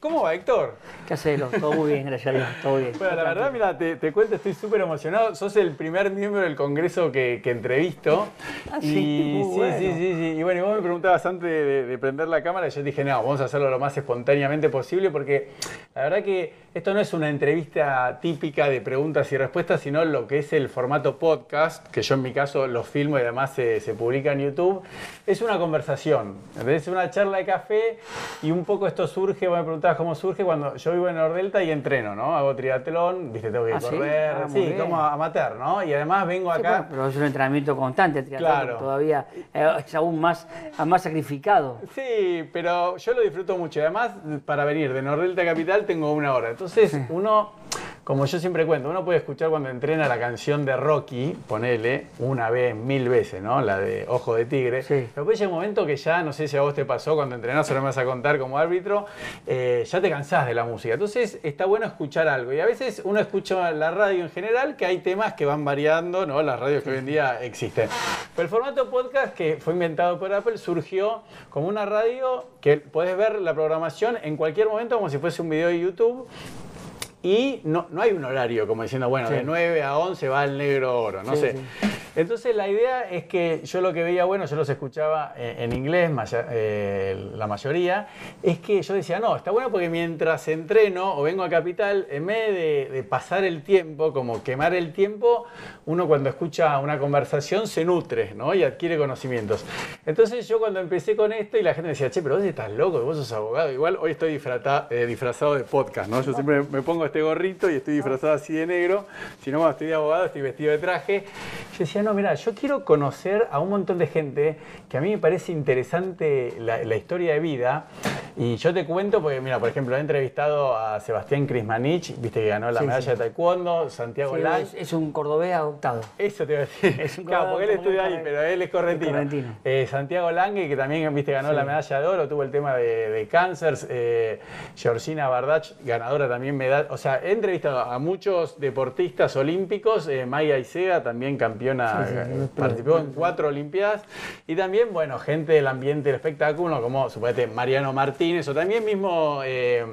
¿cómo va Héctor? ¿Qué haces? Todo muy bien, gracias a Dios, todo bien. Bueno, la verdad, mira, te, te cuento, estoy súper emocionado. Sos el primer miembro del Congreso que, que entrevisto. Ah, y, sí, sí, bueno. sí, sí, sí. Y bueno, y vos me preguntabas antes de, de prender la cámara y yo dije, no, vamos a hacerlo lo más espontáneamente posible porque la verdad que esto no es una entrevista típica de preguntas y respuestas, sino lo que es el formato podcast, que yo en mi caso lo filmo y además se, se publica en YouTube. Es una conversación, es una charla de café y un poco esto surge, vos me preguntabas cómo surge cuando yo vivo en Nordelta y entreno, ¿no? Hago triatlón, viste, tengo que ¿Ah, sí? correr, Ah, sí, bien. como amateur, ¿no? Y además vengo Sí, acá... bueno, pero es un entrenamiento constante, el triatlón, Claro. todavía eh, es aún más, más sacrificado. Sí, pero yo lo disfruto mucho. Además, para venir de Nordelta Capital tengo una hora. Entonces, uno, como yo siempre cuento, uno puede escuchar cuando entrena la canción de Rocky, ponele, una vez, mil veces, ¿no? La de Ojo de Tigre. Sí. Pero llega un momento que ya, no sé si a vos te pasó cuando entrenás, ahora me vas a contar como árbitro, eh, ya te cansás de la música. Entonces, está bueno escuchar algo. Y a veces uno escucha la radio en general, que hay temas que van variando, ¿no? Las radios que hoy en día existen. Pero el formato podcast, que fue inventado por Apple, surgió como una radio que podés ver la programación en cualquier momento como si fuese un video de YouTube. Y no, no hay un horario como diciendo, bueno, Sí. de 9 a 11 va el negro oro, no Sí, sé. sí. Entonces la idea es que yo lo que veía, bueno, yo los escuchaba en inglés, eh, la mayoría, es que yo decía, no, está bueno porque mientras entreno o vengo a Capital, en vez de, pasar el tiempo, como quemar el tiempo, uno cuando escucha una conversación se nutre, ¿no? Y adquiere conocimientos. Entonces yo cuando empecé con esto y la gente decía, che, pero vos estás loco, vos sos abogado. Igual hoy estoy eh, disfrazado de podcast, ¿no? Yo siempre me pongo este gorrito y estoy disfrazado así de negro. Si no, cuando estoy de abogado, estoy vestido de traje. Yo decía, no, mira, yo quiero conocer a un montón de gente que a mí me parece interesante la, la historia de vida. Y yo te cuento, porque mira, por ejemplo, he entrevistado a Sebastián Krismanich, viste que ganó la Sí, medalla sí. de taekwondo, Santiago Sí, Lang. es, es un cordobés adoptado. Eso te iba a decir. Es un claro, porque él estudia ahí, pero él es correntino. es correntino. Eh, Santiago Lange, que también viste, ganó la medalla de oro, tuvo el tema de, de cáncer. Eh, Georgina Bardach, ganadora también medalla. O sea, he entrevistado a muchos deportistas olímpicos. Eh, Maya Isega, también campeona, Sí, sí, sí, participó en cuatro Olimpiadas. Y también, bueno, gente del ambiente del espectáculo, como suponete Mariano Martínez o también mismo eh,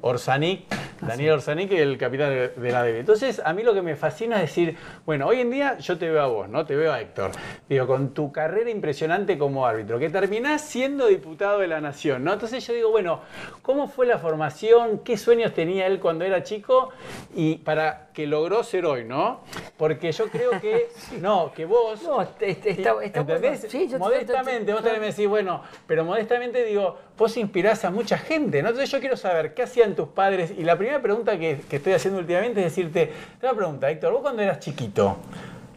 Orsanic, Daniel Orsanic, el capitán de, de la DB. Entonces, a mí lo que me fascina es decir, bueno, hoy en día yo te veo a vos, ¿no? Te veo a Héctor. Digo, con tu carrera impresionante como árbitro, que terminás siendo diputado de la Nación, ¿no? Entonces yo digo, bueno, ¿cómo fue la formación? ¿Qué sueños tenía él cuando era chico? Y para que logró ser hoy, ¿no? Porque yo creo que, no, que vos... No, está, está bueno. ¿Entendés? Sí, yo- modestamente, vos también me decís, bueno, pero modestamente digo, vos inspirás a mucha gente, ¿no? Entonces yo quiero saber qué hacían tus padres. Y la primera pregunta que, que estoy haciendo últimamente es decirte, te voy a preguntar, Héctor, vos cuando eras chiquito,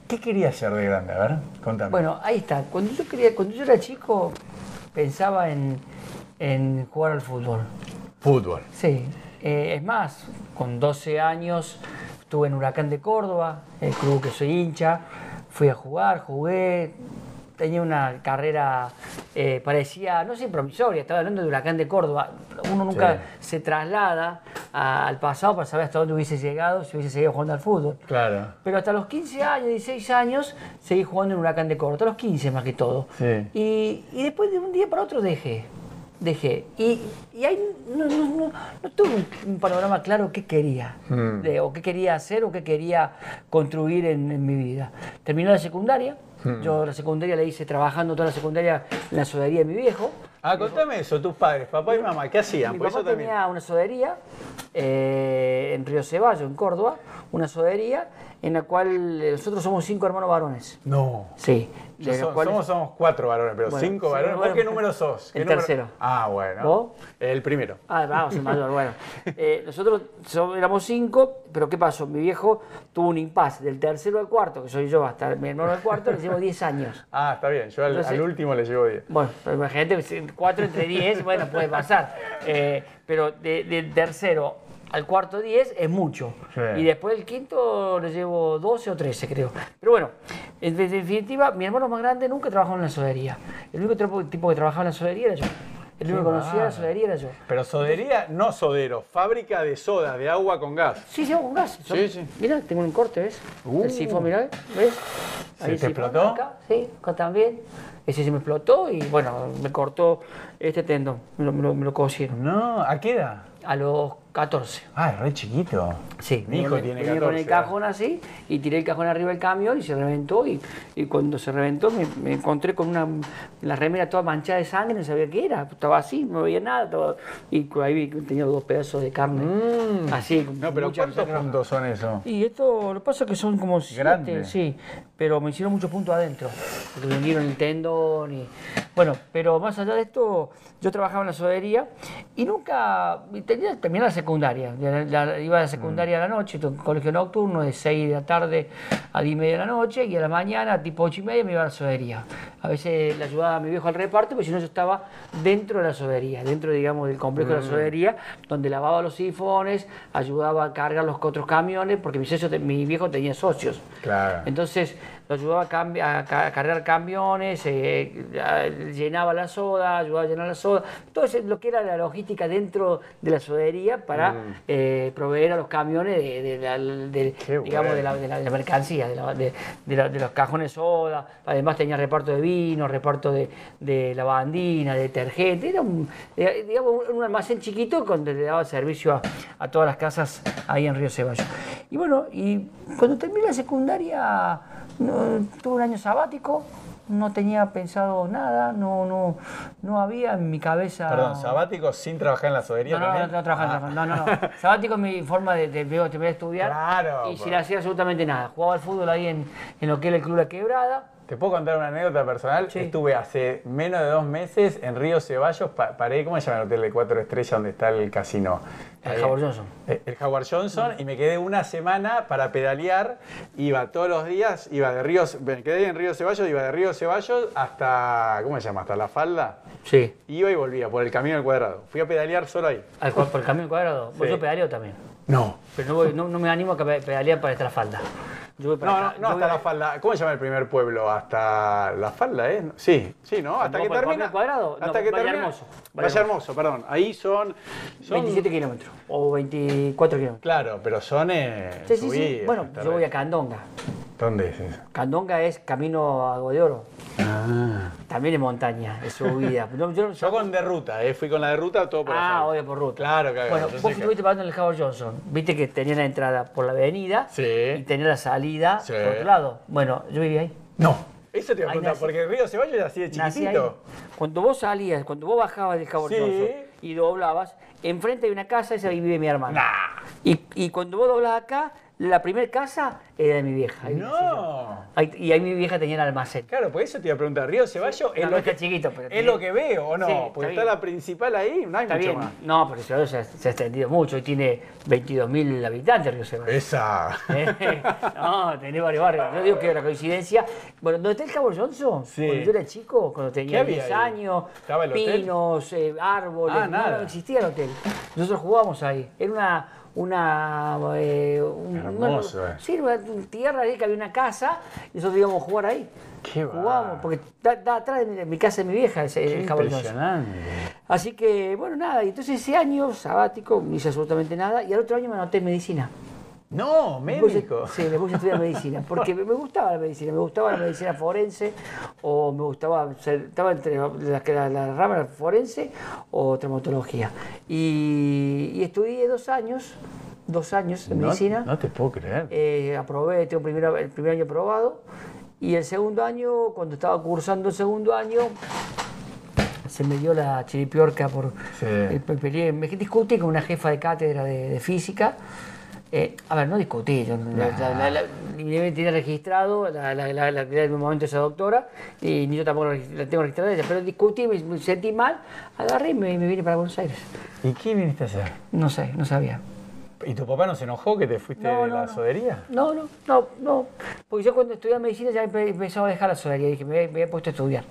¿qué querías ser de grande? A ver, contame. Bueno, ahí está. Cuando yo quería, cuando yo era chico, pensaba en, en jugar al fútbol. fútbol. Sí. Eh, es más, con 12 años estuve en Huracán de Córdoba, el club que soy hincha. Fui a jugar, jugué. Tenía una carrera, eh, parecía, no sé, promisoria, estaba hablando de Huracán de Córdoba. Uno nunca se traslada a- al pasado para saber hasta dónde hubiese llegado si hubiese seguido jugando al fútbol. Claro. Pero hasta los 15 años, 16 años, seguí jugando en Huracán de Córdoba, hasta los 15 más que todo. Sí. Y, y después de un día para otro dejé, dejé. Y, y ahí no, no- no- no tuve un, panorama claro qué quería, de- o qué quería hacer o qué quería construir en, en mi vida. Terminé la secundaria, Hmm. yo la secundaria la hice trabajando toda la secundaria en la sodería de mi viejo. Ah, contame eso, tus padres, papá y mamá, ¿qué hacían? Mi papá eso también. tenía una sodería eh, en Río Ceballo, en Córdoba, una sodería en la cual eh, nosotros somos cinco hermanos varones. No. Sí. De cuales- somos, somos cuatro varones, pero Bueno, cinco varones. ¿Vos bueno, qué número sos? ¿Qué el número? tercero. Ah, bueno. ¿Vos? El primero. Ah, vamos, el mayor, bueno. Eh, nosotros so- éramos cinco, pero ¿qué pasó? Mi viejo tuvo un impasse del tercero al cuarto, que soy yo, hasta mi hermano al cuarto, le llevo 10 años. Ah, está bien. Yo al, Entonces- al último le llevo 10. Bueno, pero imagínate, cuatro entre 10, bueno, puede pasar. Eh, pero de- del tercero al cuarto 10 es mucho. Sí. Y después el quinto le llevo 12 o 13, creo. Pero bueno, en de- definitiva, mi hermano más grande nunca trabajó en la sodería. El único tipo- que trabajaba en la sodería era yo. El único que conocía la sodería era yo. Pero sodería, no sodero, fábrica de soda, de agua con gas. Sí, sí, con gas. Sí, sí. Mirá, tengo un corte, ¿ves? Uh. El sifón, mirá, ¿ves? ¿Se el te explotó? Acá, sí, acá también. Ese se me explotó y bueno, me cortó este tendón, me lo, me lo- me lo cosieron. No, ¿a qué edad? A los 14. Ah, es re chiquito. Sí, Mi hijo tiene venía 14. con el cajón así y tiré el cajón arriba del camión y se reventó y, y cuando se reventó me, me encontré con una la remera toda manchada de sangre, no sabía qué era, estaba así, no veía nada, todo- y ahí vi que tenía dos pedazos de carne, así. con No, pero ¿cuántos puntos son eso? Y esto, lo que pasa es que son como siete, Grande. sí, pero me hicieron muchos puntos adentro, porque me hundieron el tendón y... Bueno, pero más allá de esto, yo trabajaba en la sodería y nunca... Tenía, terminé la secundaria, la- la- iba a la secundaria a la noche, colegio nocturno de 6 de la tarde a 10 y media de la noche y a la mañana, tipo 8 y media, me iba a la sodería. A veces le ayudaba a mi viejo al reparto, pero si no yo estaba dentro de la sodería, dentro, digamos, del complejo de la sodería, donde lavaba los sifones, ayudaba a cargar los otros camiones, porque mi, socio mi viejo tenía socios. Claro. Entonces lo ayudaba a, cambi- a ca- a cargar camiones, eh, a- llenaba la soda, ayudaba a llenar la soda, todo eso, lo que era la logística dentro de la sodería para eh, proveer a los camiones de, digamos, de, la, de la- de la mercancía, de, los cajones soda, además tenía reparto de vino, reparto de, lavandina, de detergente, era un, eh, digamos, un- un almacén chiquito donde le daba servicio a, a todas las casas ahí en Río Ceballos. Y bueno, y cuando terminé la secundaria, no, tuve un año sabático, no tenía pensado nada, no, no, no había en mi cabeza... Perdón, sabático sin trabajar en la sodería No, no, no, no, trabajaba, no, no, no. Sabático es mi forma de, de terminar de estudiar. Claro, Y pues. sin hacer absolutamente nada. Jugaba al fútbol ahí en, en lo que era el Club La Quebrada. ¿Te puedo contar una anécdota personal? Sí. Estuve hace menos de dos meses en Río Ceballos, pa- paré, ¿cómo se llama el hotel de cuatro estrellas donde está el casino? El Ahí. Howard Johnson. Eh, El Howard Johnson y me quedé una semana para pedalear, iba todos los días, iba de Río, me quedé en Río Ceballos, iba de Río Ceballos hasta, ¿cómo se llama? Hasta La Falda. Sí. Iba y volvía por el camino al cuadrado. Fui a pedalear solo ahí. Al, por el camino cuadrado. Pues Sí. yo pedaleo también. No. Pero no, voy- no, no me animo a pedalear para esta falda. Yo voy para No, no, acá. no Yo hasta La Falda. ¿Cómo se llama el primer pueblo? Hasta La Falda, ¿eh? Sí, sí, ¿no? Hasta ¿Vos que termina. Cuadrado? No, Hasta que Valle termina. Hermoso. Valle, Valle Hermoso, perdón. Ahí son, son 27 kilómetros. O 24 kilómetros. Claro, pero son eh, Sí, sí, sí. Bueno, yo voy a Candonga. ¿Dónde es eso? Candonga es camino a Agua de Oro. Ah. También es montaña, es subida. No, yo, Yo con de ruta, ¿eh? Fui con la de ruta todo por Ah, obvio, por ruta. Claro, claro. Bueno, vos que- estuviste parando en el Howard Johnson. Viste que tenía la entrada por la avenida Sí. y tenía la salida Sí. por otro lado. Bueno, yo vivía ahí. No. Eso te iba a preguntar, porque el río Ceballos era así de chiquitito. Cuando vos salías, cuando vos bajabas del Howard Sí. Johnson y doblabas, enfrente hay una casa, esa ahí vive mi hermana. Nah. Y, y cuando vos doblás acá, la primera casa era de mi vieja. Ahí. No. Ahí- y ahí mi vieja tenía el almacén. Claro, por eso te iba a preguntar, ¿Río Ceballos es, No, lo no que, chiquito, pero es lo que veo o no? Sí, porque está la principal ahí, no hay Está mucho bien. más. No, pero Ciudad se, ha- se ha extendido mucho. Hoy tiene 22.000 habitantes Río Ceballos. Esa. Eh, no, tenés varios barrios. Yo digo que era coincidencia. Bueno, ¿dónde está el Cabo Johnson? Sí. Cuando yo era chico, cuando ¿Qué tenía había 10 ahí? años, ¿Estaba el hotel? pinos, eh, árboles. Ah, no, nada. no existía el hotel. Nosotros jugábamos ahí. Era una. Una, eh, un- Hermoso, una- eh. sí, una tierra ahí que había una casa y nosotros íbamos a jugar ahí. Qué Jugábamos, porque está, atrás de mi, mi casa de mi vieja, ese, Qué el impresionante. Así que, bueno, nada, y entonces ese año sabático no hice absolutamente nada y al otro año me anoté en medicina. No, médico. Sí, me puse a estudiar medicina, porque me gustaba la medicina, me gustaba la medicina forense, o me gustaba, o sea, estaba entre la, la, la rama forense o traumatología. Y, y estudié dos años, dos años de No- medicina, No, te puedo creer. eh, aprobé, tengo primero, el primer año aprobado, y el segundo año, cuando estaba cursando el segundo año, se me dio la chiripiorca por... Sí. eh, me discutí con una jefa de cátedra de, de física. Eh, a ver, no discutí, yo la, la, tenía registrado, la, la, la, un momento esa doctora, y ni yo tampoco la, tengo registrada ella, pero discutí, me, me sentí mal, agarré y me, me vine para Buenos Aires. ¿Y qué viniste a hacer? No sé, no sabía. ¿Y tu papá no se enojó que te fuiste No, de no, la no. sodería? No, no, no, no. Porque yo cuando estudiaba medicina ya empe- empezaba a dejar la sodería, dije, me, me había puesto a estudiar.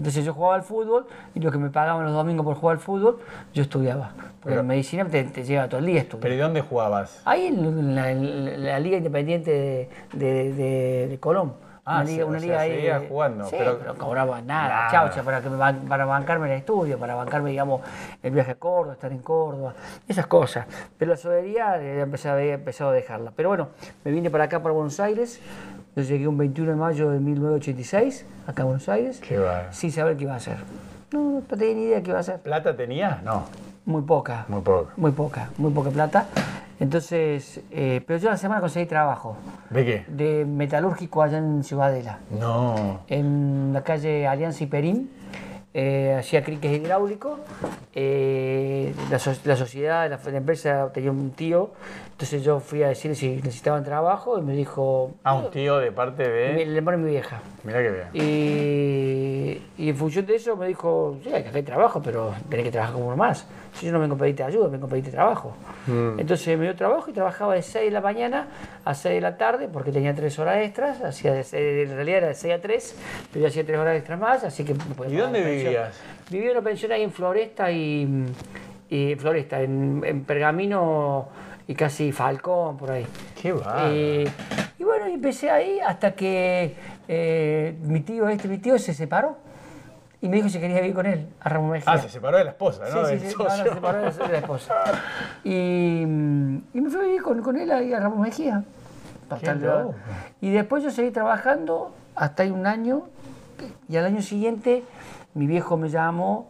Entonces yo jugaba al fútbol y lo que me pagaban los domingos por jugar al fútbol, yo estudiaba. Porque Pero- en medicina te, te lleva todo el día estudiar. ¿Pero y dónde jugabas? Ahí en la, en Liga Independiente de, de- de- de Colón. Ah, sí, o sea, seguía jugando, Sí, pero- pero, cobraba nada, Nada. chaucha, para, que me para bancarme el estudio, para bancarme, digamos, el viaje a Córdoba, estar en Córdoba, esas cosas. Pero la sodería eh, empecé a, había empezado a dejarla. Pero bueno, me vine para acá, para Buenos Aires. Yo llegué un 21 de mayo de 1986, acá a Buenos Aires, Qué sin saber qué iba a hacer. No, no tenía ni idea qué iba a hacer. ¿Plata tenías? No, Muy poca. muy poco. Muy poca, muy poca plata. Entonces, eh, pero yo a la semana conseguí trabajo ¿De qué? de metalúrgico allá en Ciudadela, No. en la calle Alianza y Perín. Eh, hacía criques hidráulicos. eh, la, so- la sociedad, la, la empresa tenía un tío. Entonces yo fui a decirle si necesitaban trabajo y me dijo. Ah, un tío de parte de... Le pone mi vieja. Mirá que bien. Y, y en función de eso me dijo, sí, acá hay trabajo, pero tenés que trabajar como uno más. Si yo no vengo a pedirte ayuda, vengo a pedirte trabajo. Entonces me dio trabajo y trabajaba de 6 de la mañana a 6 de la tarde, porque tenía 3 horas extras, hacía de seis- en realidad era de 6 a 3, pero yo hacía 3 horas extras más, así que... ¿Y dónde vivías? Vivía en una pensión ahí en Floresta y, y Floresta, en, en Pergamino y casi Falcón, por ahí. Qué bárbaro. Eh, y bueno, empecé ahí hasta que eh, mi tío, este mi tío, se separó y me dijo si quería vivir con él, a Ramón Mejía. Ah, se separó de la esposa, ¿no? sí, sí, no, no, socio. se separó de, la esposa. Y, mm, y me fui a vivir con, con él ahí a Ramón Mejía. Bastante- y después yo seguí trabajando hasta ahí un año y al año siguiente mi viejo me llamó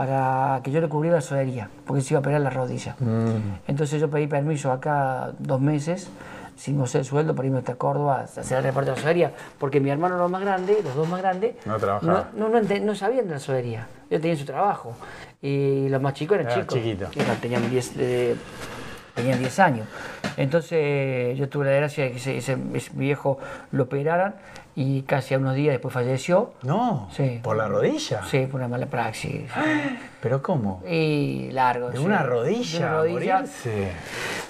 para que yo le cubriera la sodería, porque se iba a operar la rodilla. Mm. Entonces yo pedí permiso acá dos meses, sin goce de sueldo, para irme hasta Córdoba a hacer el reparto de la sodería, porque mi hermano los más grande, los dos más grandes, No no, no, no sabían de la sodería. Ellos tenían su trabajo. Y los más chicos eran Era chicos. chiquito. Tenían 10 eh, tenían 10 años. Entonces yo tuve la desgracia de que ese, ese- ese- viejo lo operaran y casi a unos días después falleció. No, Sí. ¿por la rodilla? Sí, por una mala praxis. ¿Pero cómo? Y largo. ¿De sí. una De rodilla? una a rodilla. morirse?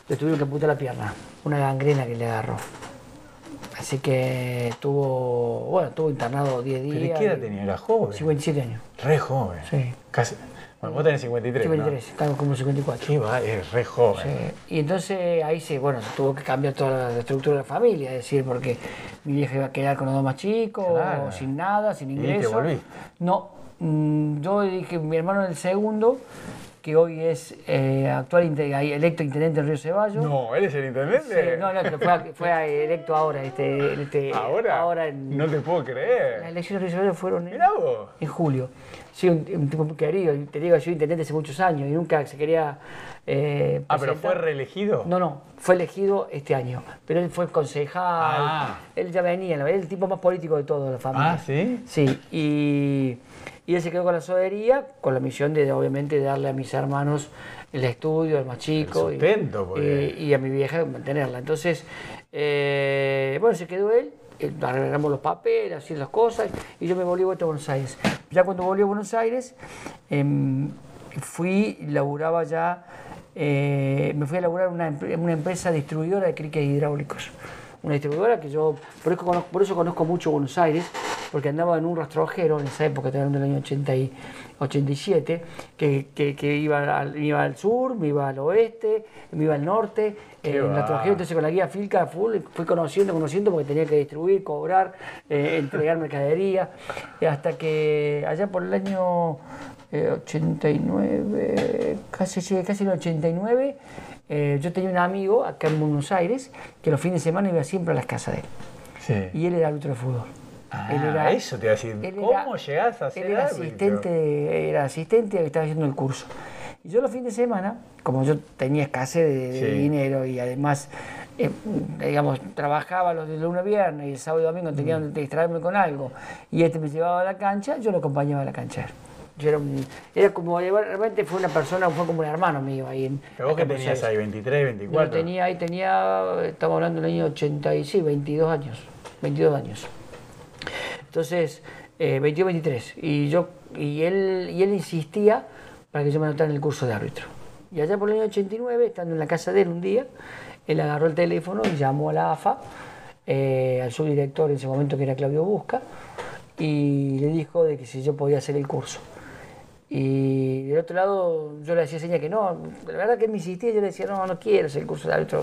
Le tuvieron que amputar la pierna. Una gangrena que le agarró. Así que tuvo, bueno, estuvo internado 10 días. ¿Pero qué edad tenía? ¿Era joven? 57 años. Re joven. Sí. Casi. Bueno, vos tenés 53, ¿no? 53, estamos como 54. Qué va, es re joven. Sí, Y entonces ahí se, bueno, tuvo que cambiar toda la estructura de la familia, es decir, porque mi vieja iba a quedar con los dos más chicos, Claro. sin nada, sin ¿Y te ingreso. volviste? No, mm, yo dije, mi hermano el segundo, que hoy es eh, actual electo intendente en Río Ceballos. No, ¿él es el Sí, intendente? no, no, pero fue, electo ahora, este, este, ¿Ahora? ahora en, No te puedo las creer. elecciones de Río Ceballos fueron en, en julio. Sí, un, un tipo muy querido, te digo, yo intendente hace muchos años y nunca se quería eh, Ah, pero fue reelegido. No, no, fue elegido este año, pero él fue concejal, Ah. él ya venía, verdad, es el tipo más político de toda la familia. Ah, ¿sí? Sí, y, y él se quedó con la sodería, con la misión de, obviamente, darle a mis hermanos el estudio, al más chico, y- sustento, porque- y, y a mi vieja mantenerla. Entonces, eh, bueno, se quedó él, eh, arreglamos los papeles, así las cosas, y yo me volví a Buenos Aires. Ya cuando volví a Buenos Aires, em, fui, laburaba ya, eh, me fui a laburar en una, empresa distribuidora de criques hidráulicos. Una distribuidora que yo, por eso, conozco, por eso conozco mucho Buenos Aires, porque andaba en un rastrojero en esa época, estoy hablando del año 80 y 87, que, que, que iba, al, iba al sur, me iba al oeste, me iba al norte, eh, en rastrojero, entonces con la guía Filca full, fui conociendo, conociendo, porque tenía que distribuir, cobrar, eh, entregar mercadería, hasta que allá por el año eh, 89, casi, sí, casi el 89, eh, yo tenía un amigo acá en Buenos Aires que los fines de semana iba siempre a las casas de él. Sí. Y él era árbitro de fútbol. Ah, eso te iba a decir. él ¿Cómo llegás a ser Él era árbitro? asistente, era asistente y estaba haciendo el curso. Y yo los fines de semana, como yo tenía escasez de, de Sí. dinero y además, eh, digamos, trabajaba los de lunes a viernes y el sábado y domingo tenía Mm. que distraerme con algo, y este me llevaba a la cancha, yo lo acompañaba a la cancha. Yo era, un- era como, realmente fue una persona, fue como un hermano mío ahí en... ¿Pero vos qué tenías ahí? ¿23, Yo 24? tenía, ahí tenía, estamos hablando del año 80 y sí, 22 años, 22 años. Entonces, eh, 22, 23. Y, y, él, y él insistía para que yo me anotara en el curso de árbitro. Y allá por el año 89, estando en la casa de él un día, él agarró el teléfono y llamó a la AFA, eh, al subdirector en ese momento que era Claudio Busca, y le dijo de que si yo podía hacer el curso. Y del otro lado yo le hacía señas que no, la verdad que me insistía, yo le decía, no, no quiero hacer el curso de árbitro,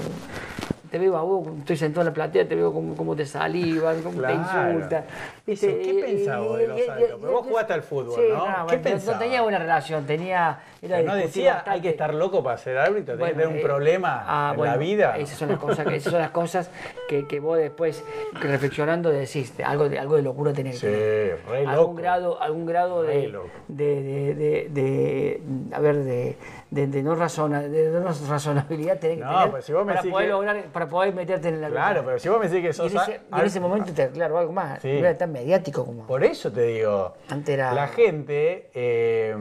te veo a vos, estoy sentado en la platea, te veo cómo, cómo te salivan, cómo te insultan. ¿viste? ¿qué vos de los árbitros? vos jugaste al fútbol, sí, ¿no? bueno, ¿Qué no- pensabas? No tenía buena relación, tenía... Era no decía, hay que estar loco para ser árbitro, tenés que Bueno, tener un eh, problema ah, en bueno, la vida. Esas son las cosas, que, esas son las cosas que, que vos después, que reflexionando, decís, algo de, algo de locura tenés que Sí, re loco. algún grado, algún grado de, loco. de, de, de- de- a ver, de, de, de no, razona, de no razonabilidad tenés que No, tener pues si vos me para, poder que- lograr, para poder meterte en la Claro, pero si vos me decís que y sos... en, ese, y en ese momento te aclaro algo más, Sí. no era tan mediático como... Por eso te digo, Antes era- la gente eh,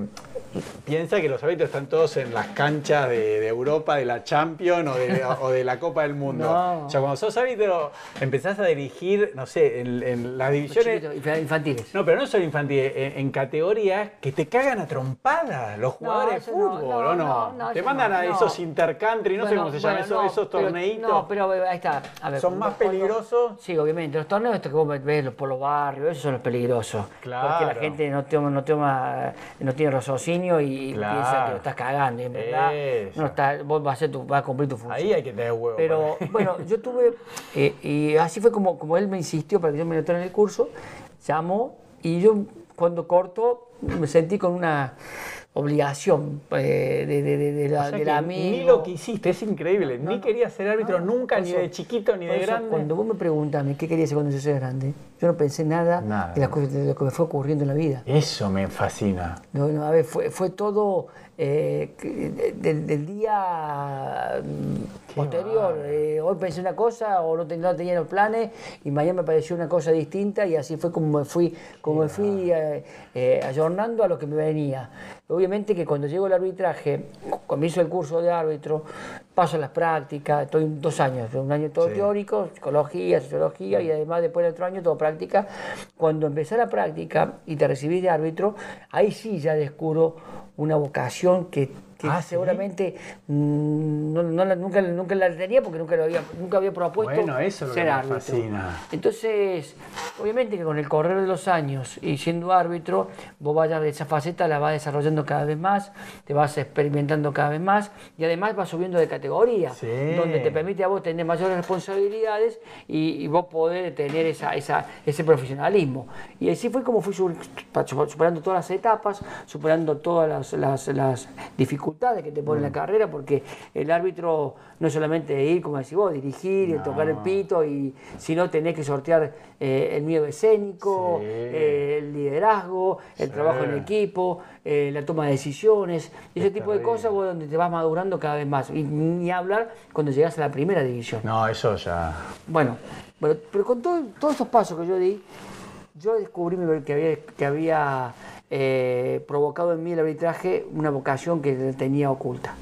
piensa que los árbitros están todos en las canchas de, de Europa, de la Champions o de, o de la Copa del Mundo. No. O sea, cuando sos árbitro empezás a dirigir, no sé, en, en las divisiones... chiquitos, infantiles. No, pero no solo infantil, en, en categorías que te cagan a trompadas los jugadores de fútbol, no, ¿o no? te mandan a esos intercountry, no sé cómo se bueno, esos, torneitos. No, pero ahí está. A ver, ¿Son más peligrosos? Sí, obviamente. Los torneos estos que vos ves por los barrios, esos son los peligrosos. Claro. Porque la gente no toma, no toma, no tiene raciocinio y Claro. piensa que lo estás cagando. Y en verdad, Eso. no está, vos vas a, hacer tu, vas a cumplir tu función. Ahí hay que tener huevo. Pero bueno, yo tuve, eh, y así fue como, como él me insistió para que yo me notara en el curso, llamó y yo cuando cortó me sentí con una obligación eh, de, de, de, de la, O sea amigo. Ni lo que hiciste, es increíble. ni quería ser árbitro nunca, ni de chiquito, ni de eso, grande. Cuando vos me preguntas qué quería ser cuando yo sea grande, yo no pensé nada, Nada. De, las cosas, de lo que me fue ocurriendo en la vida. Eso me fascina. No, no, a ver, fue, fue todo eh, de- del, del día mm, posterior. Eh, hoy pensé una cosa o no, te- no tenía los planes y mañana me pareció una cosa distinta y así fue como me fui, como me fui ayornando a lo que me venía. Obviamente que cuando llego al arbitraje, comienzo el curso de árbitro, paso las prácticas, estoy dos años, un año todo Sí. teórico, psicología, sociología y además después del otro año todo práctica. Cuando empecé la práctica y te recibí de árbitro, ahí sí ya descubro una vocación que Ah, ¿sí? seguramente mm, no, no la- nunca, nunca la tenía porque nunca, lo había, nunca había propuesto Bueno, eso ser árbitro. fascina. Entonces, obviamente que con el correr de los años y siendo árbitro, vos vayas esa faceta, la vas desarrollando cada vez más, te vas experimentando cada vez más y además vas subiendo de categoría, Sí. donde te permite a vos tener mayores responsabilidades y, y vos poder tener esa, esa- ese profesionalismo. Y así fue como fui su- superando todas las etapas, superando todas las, las- las dificultades que te Mm. pone la carrera, porque el árbitro no es solamente ir, como decís vos, dirigir, y No. tocar el pito, y, sino tenés que sortear eh, el miedo escénico, Sí. eh, el liderazgo, el Sí. trabajo en equipo, eh, la toma de decisiones, y ese Es tipo de cosas vos donde te vas madurando cada vez más. Y ni hablar cuando llegas a la primera división. No, eso ya. Bueno, bueno, pero con todo- todos estos pasos que yo di, yo descubrí que había, que había eh, provocado en mí el arbitraje una vocación que tenía oculta.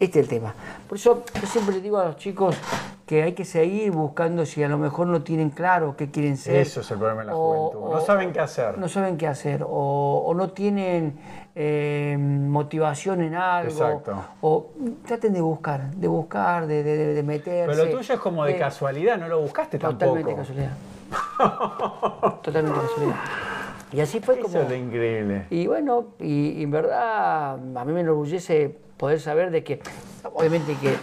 Este es el tema. Por eso yo siempre les digo a los chicos que hay que seguir buscando si a lo mejor no tienen claro qué quieren ser. Eso es el problema de la juventud. No saben qué hacer. No saben qué hacer. O, o no tienen eh, motivación en algo. Exacto. O traten de buscar, de buscar, de, de, de- de meterse. Pero lo tuyo es como de Eh, casualidad, no lo buscaste Totalmente tampoco. casualidad. Totalmente casualidad. Y así fue como. Eso es increíble. Y bueno, y, y en verdad a mí me enorgullece poder saber de que, obviamente que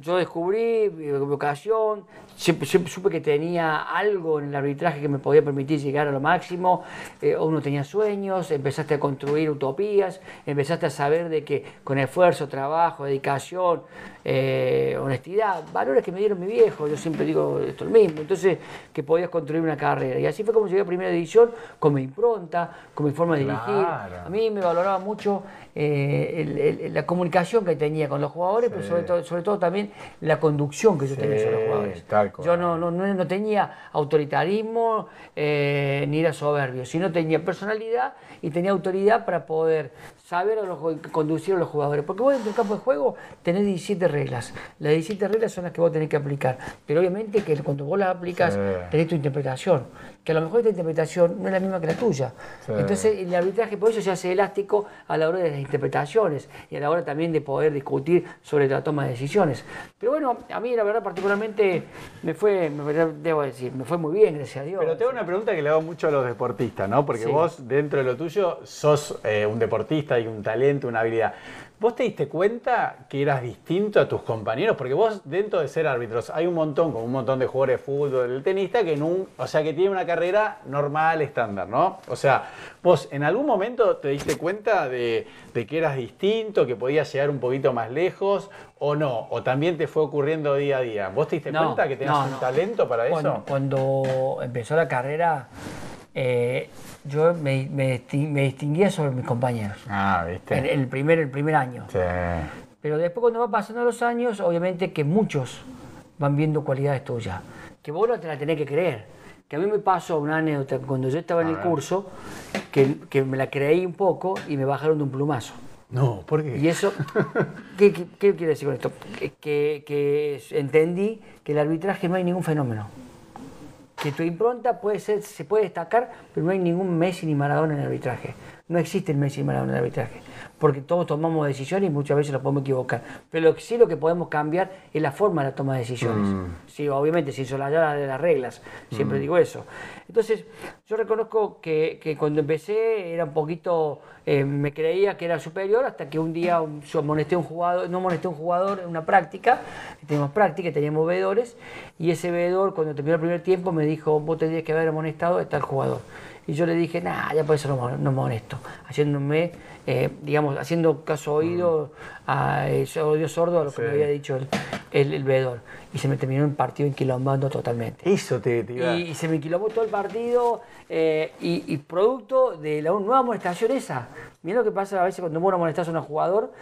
yo descubrí mi vocación, siempre, siempre supe que tenía algo en el arbitraje que me podía permitir llegar a lo máximo, eh, uno tenía sueños, empezaste a construir utopías, empezaste a saber de que con esfuerzo, trabajo, dedicación, eh, honestidad, valores que me dieron mi viejo, yo siempre digo esto el mismo, entonces que podías construir una carrera. Y así fue como llegué a primera división, con mi impronta, con mi forma de dirigir. A mí me valoraba mucho eh, el- el- la comunicación que tenía con los jugadores, pero Sí. sobre todo, sobre todo también la conducción que yo tenía sobre los Sí, jugadores. Yo no, no, no, no tenía autoritarismo eh, ni era soberbio, sino tenía personalidad y tenía autoridad para poder saber a los, conducir a los jugadores. Porque vos dentro del campo de juego tenés 17 reglas. Las 17 reglas son las que vos tenés que aplicar. Pero obviamente que cuando vos las aplicas, Sí. tenés tu interpretación. Que a lo mejor esta interpretación no es la misma que la tuya. Sí. Entonces el arbitraje por eso se hace elástico a la hora de las interpretaciones y a la hora también de poder discutir sobre la toma de decisiones. Pero bueno, a mí la verdad particularmente me fue, me- debo decir, me fue muy bien, gracias a Dios. Pero tengo una pregunta que le hago mucho a los deportistas, ¿no? Porque Sí. vos, dentro de lo tuyo, sos eh, un deportista y un talento, una habilidad. ¿Vos te diste cuenta que eras distinto a tus compañeros? Porque vos, dentro de ser árbitros, hay un montón, como un montón de jugadores de fútbol, el tenista, que, en un, o sea, que tiene una carrera normal, estándar, ¿no? O sea, vos en algún momento te diste cuenta de, de que eras distinto, que podías llegar un poquito más lejos, o no, o también te fue ocurriendo día a día. ¿Vos te diste No, cuenta que tenías no, un no. talento para eso? cuando empezó la carrera, eh, yo me, me me distinguía sobre mis compañeros. Ah, En ¿viste? el primer, el primer año. Sí. Pero después cuando van pasando los años, obviamente que muchos van viendo cualidades tuyas. Que vos no te la tenés que creer. Que a mí me pasó una anécdota cuando yo estaba en A el curso, que, que me la creí un poco y me bajaron de un plumazo. No, ¿por qué? Y eso, ¿qué, qué, qué quiero decir con esto? Que, que- que entendí que el arbitraje no hay ningún fenómeno. Que tu impronta puede ser, se puede destacar, pero no hay ningún Messi ni Maradona en el arbitraje. No existe el Messi ni Maradona en el arbitraje. Porque todos tomamos decisiones y muchas veces nos podemos equivocar. Pero lo que sí lo que podemos cambiar es la forma de la toma de decisiones. Sí, obviamente, sin solayar de las reglas. Siempre digo eso. Entonces, yo reconozco que, que cuando empecé era un poquito, eh, me creía que era superior hasta que un día un- yo amonesté un jugador, no amonesté a un jugador en una práctica, teníamos práctica, teníamos veedores, y ese veedor cuando terminó el primer tiempo me dijo, vos tendrías que haber amonestado a tal jugador. Y yo le dije, nah, ya por eso no, no amonesto, haciéndome, eh, digamos, haciendo caso oído a ese odio sordo a lo que Sí. me había dicho el, el, el veedor. Y se me terminó el partido enquilombando totalmente. Eso te, te iba... Y, y se me quilombó todo el partido eh, y, y producto de la nueva amonestación esa. Mira lo que pasa a veces cuando vos no amonestás a un jugador,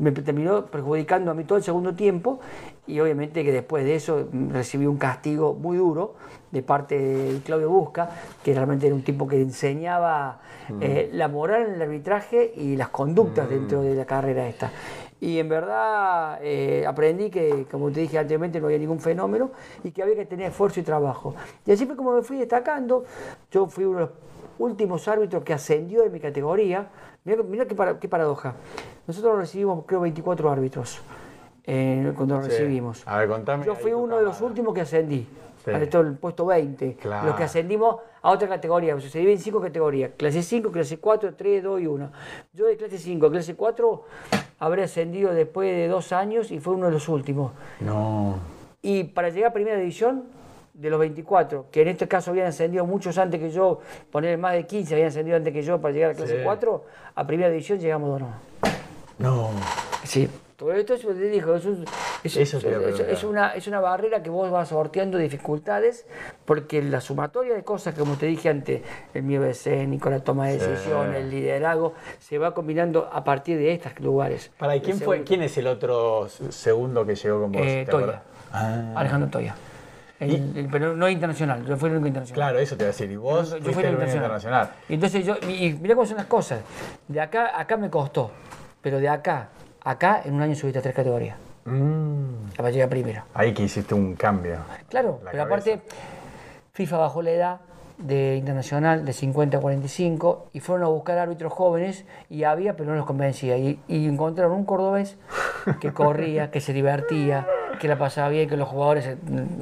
me terminó perjudicando a mí todo el segundo tiempo y obviamente que después de eso mm, recibí un castigo muy duro de parte de Claudio Busca, que realmente era un tipo que enseñaba eh, la moral en el arbitraje y las conductas dentro de la carrera esta. Y en verdad eh, aprendí que, como te dije anteriormente, no había ningún fenómeno y que había que tener esfuerzo y trabajo. Y así fue como me fui destacando. Yo fui uno de los últimos árbitros que ascendió de mi categoría. Mirá, mirá qué, para- qué paradoja. Nosotros recibimos, creo, 24 árbitros eh, cuando lo Sí. recibimos. A ver, contame. Yo fui uno de los últimos que ascendí. Sí. El puesto 20. Claro. Los que ascendimos a otra categoría. O sea, se divide en cinco categorías. Clase 5, clase 4, 3, 2 y 1. Yo de clase 5 a clase 4 habré ascendido después de dos años y fue uno de los últimos. No. Y para llegar a primera división, de los 24, que en este caso habían ascendido muchos antes que yo, poner más de 15 habían ascendido antes que yo para llegar a clase Sí. 4, a primera división llegamos dos nomás. No. Sí, todo esto es, te digo, es, un- es- Eso es- es una, es una barrera que vos vas sorteando dificultades, porque la sumatoria de cosas, como te dije antes, el miedo escénico, la toma de Sí. decisiones, el liderazgo, se va combinando a partir de estos lugares. Para, ¿y quién, fue. ¿Quién es el otro segundo que llegó con vos? Eh, ¿Te Toya. Ah, Alejandro Toya. El- el- pero no internacional, yo fui el único internacional. claro, eso te iba a decir. Y vos Yo fui el único internacional. Entonces yo, y mirá cómo son las cosas. De acá, acá me costó, pero de acá, acá en un año subiste a tres categorías. Mm, Para llegar a primera. ahí que hiciste un cambio. Claro, La pero cabeza. aparte, FIFA bajó la edad de internacional de 50 a 45 y fueron a buscar árbitros jóvenes y había, pero no los convencía. Y, y encontraron un cordobés que corría, que se divertía, que la pasaba bien, que los jugadores